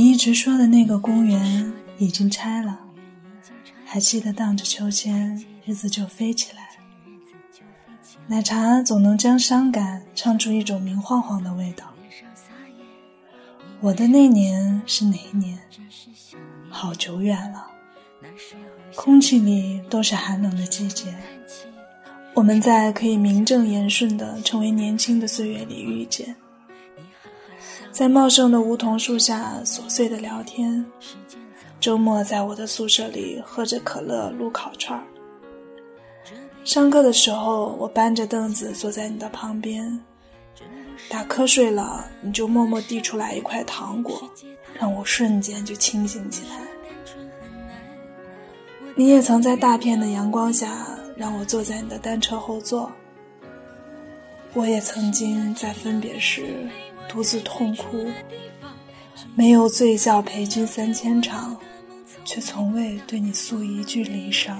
你一直说的那个公园已经拆了，还记得荡着秋千，日子就飞起来。奶茶总能将伤感唱出一种明晃晃的味道。我的那年是哪一年？好久远了，空气里都是寒冷的季节。我们在可以名正言顺的成为年轻的岁月里遇见。在茂盛的梧桐树下琐碎的聊天，周末在我的宿舍里喝着可乐撸烤串儿。上课的时候，我搬着凳子坐在你的旁边，打瞌睡了，你就默默递出来一块糖果，让我瞬间就清醒起来。你也曾在大片的阳光下让我坐在你的单车后座，我也曾经在分别时。独自痛哭，没有醉笑陪君三千场，却从未对你诉一句离殇。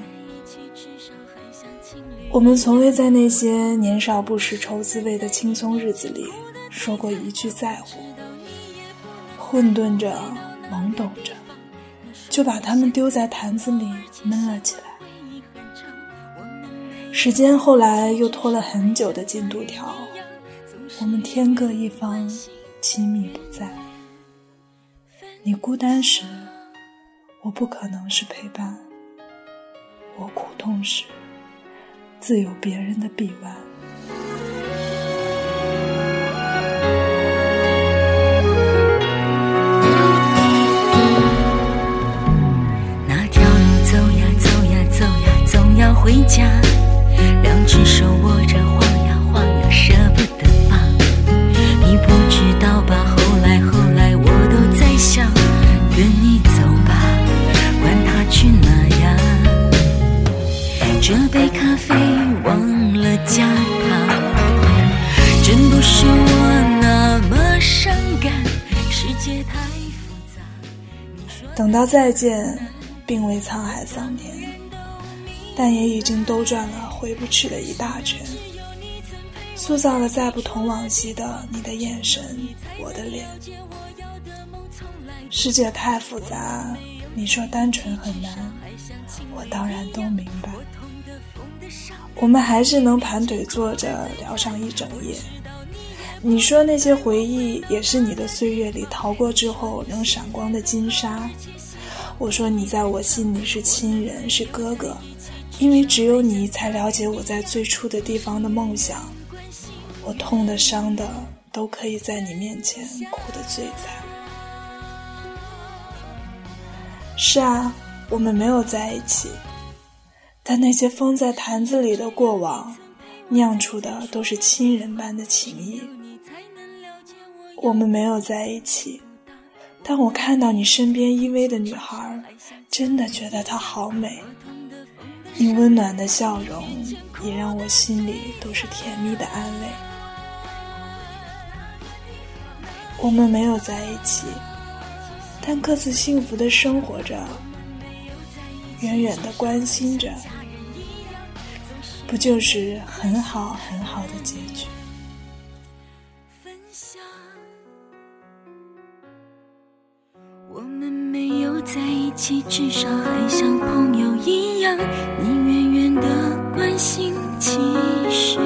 我们从未在那些年少不识愁滋味的轻松日子里说过一句在乎，混沌着，懵懂着，就把它们丢在坛子里闷了起来。时间后来又拖了很久的进度条。我们天各一方，亲密不在。你孤单时，我不可能是陪伴；我苦痛时，自有别人的臂弯。那条路走呀走呀走呀，总要回家。这杯咖啡忘了加糖等到再见，并未沧海桑田，但也已经兜转了回不去的一大圈，塑造了再不同往昔的你的眼神，我的脸。世界太复杂，你说单纯很难，我当然都明白。我们还是能盘腿坐着聊上一整夜。你说那些回忆也是你的岁月里逃过之后能闪光的金沙。我说你在我心里是亲人，是哥哥，因为只有你才了解我在最初的地方的梦想。我痛的、伤的，都可以在你面前哭得最惨。是啊，我们没有在一起，但那些封在坛子里的过往，酿出的都是亲人般的情谊。我们没有在一起，但我看到你身边依偎的女孩，真的觉得她好美。你温暖的笑容，也让我心里都是甜蜜的安慰。我们没有在一起，但各自幸福的生活着，远远的关心着，不就是很好很好的结局？我们没有在一起，至少还像朋友一样，你远远的关心，其实。